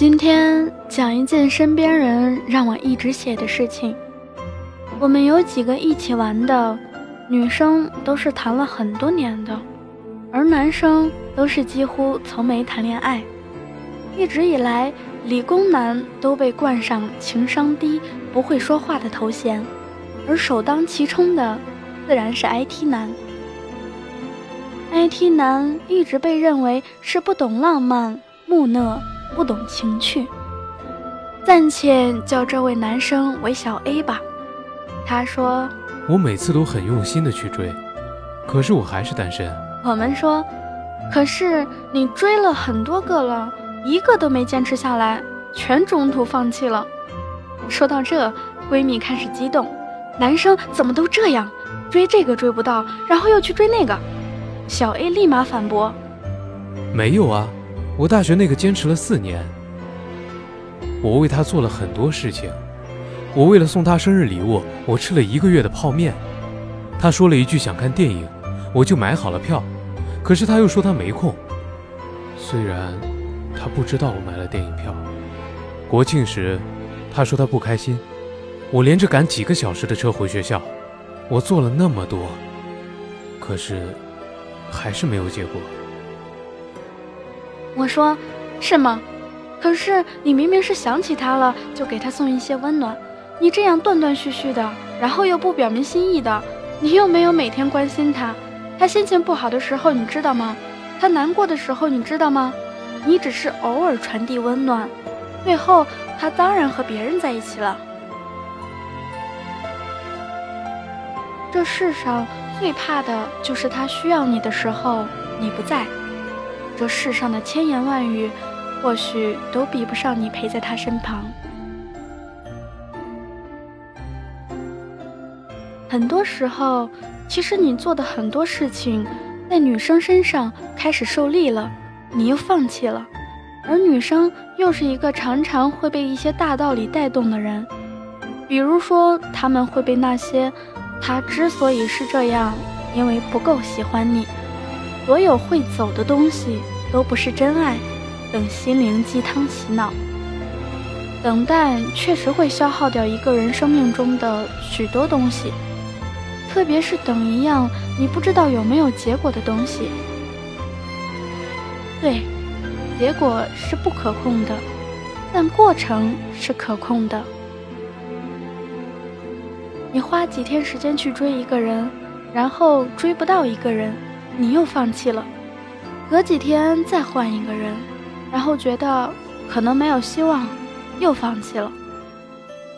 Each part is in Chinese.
今天讲一件身边人让我一直写的事情。我们有几个一起玩的女生，都是谈了很多年的，而男生都是几乎从没谈恋爱。一直以来，理工男都被冠上情商低、不会说话的头衔，而首当其冲的自然是 IT 男。IT 男一直被认为是不懂浪漫、木讷。不懂情趣，暂且叫这位男生为小 A 吧。他说：“我每次都很用心的去追，可是我还是单身。”我们说：“可是你追了很多个了，一个都没坚持下来，全中途放弃了。”说到这，闺蜜开始激动：“男生怎么都这样？追这个追不到，然后又去追那个？”小 A 立马反驳：“没有啊。”我大学那个坚持了四年，我为他做了很多事情。我为了送他生日礼物，我吃了一个月的泡面。他说了一句想看电影，我就买好了票。可是他又说他没空。虽然他不知道我买了电影票。国庆时，他说他不开心。我连着赶几个小时的车回学校。我做了那么多，可是还是没有结果。我说，是吗？可是你明明是想起他了，就给他送一些温暖。你这样断断续续的，然后又不表明心意的，你又没有每天关心他。他心情不好的时候，你知道吗？他难过的时候，你知道吗？你只是偶尔传递温暖，最后他当然和别人在一起了。这世上最怕的就是他需要你的时候，你不在。这世上的千言万语，或许都比不上你陪在他身旁。很多时候，其实你做的很多事情，在女生身上开始受力了，你又放弃了。而女生又是一个常常会被一些大道理带动的人，比如说，他们会被那些“他之所以是这样，因为不够喜欢你”。所有会走的东西都不是真爱，等心灵鸡汤洗脑。等待确实会消耗掉一个人生命中的许多东西，特别是等一样你不知道有没有结果的东西。对，结果是不可控的，但过程是可控的。你花几天时间去追一个人，然后追不到一个人。你又放弃了，隔几天再换一个人，然后觉得可能没有希望，又放弃了。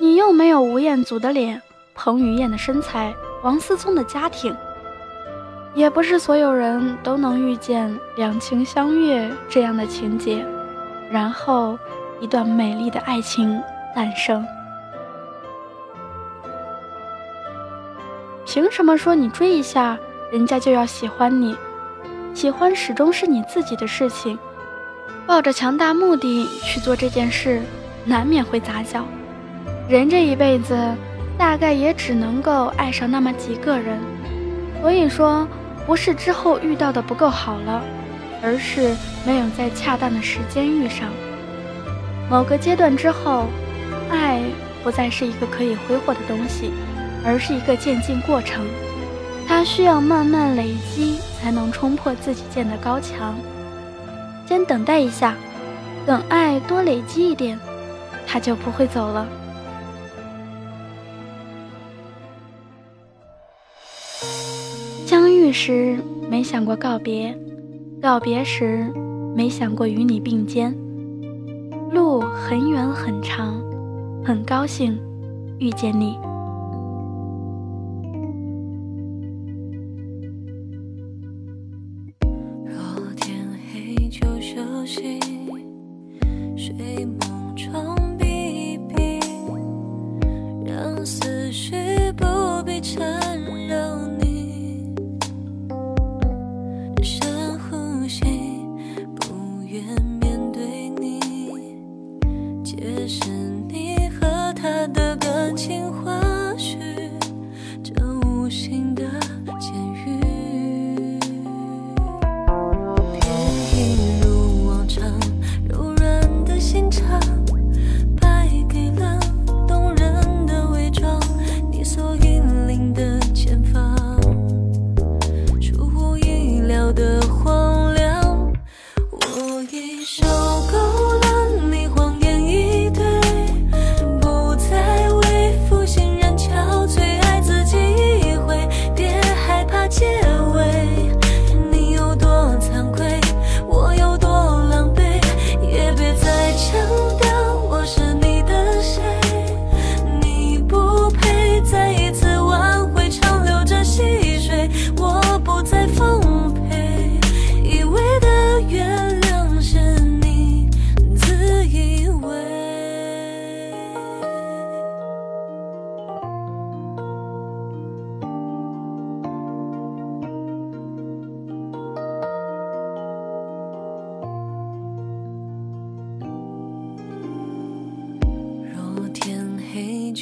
你又没有吴彦祖的脸，彭于晏的身材，王思聪的家庭，也不是所有人都能遇见两情相悦这样的情节，然后一段美丽的爱情诞生。凭什么说你追一下？人家就要喜欢你，喜欢始终是你自己的事情。抱着强大目的去做这件事，难免会杂交。人这一辈子，大概也只能够爱上那么几个人。所以说，不是之后遇到的不够好了，而是没有在恰当的时间遇上。某个阶段之后，爱不再是一个可以挥霍的东西，而是一个渐进过程。它需要慢慢累积，才能冲破自己建的高墙。先等待一下，等爱多累积一点，它就不会走了。相遇时没想过告别，告别时没想过与你并肩。路很远很长，很高兴遇见你。欲し。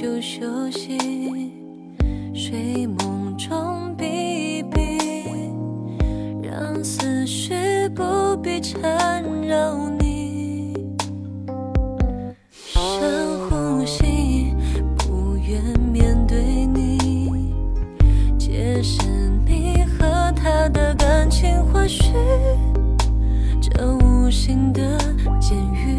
就休息，睡梦中比一比，让思绪不必缠绕你。深呼吸，不愿面对你，解释你和他的感情，或许这无形的监狱。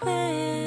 anywhere.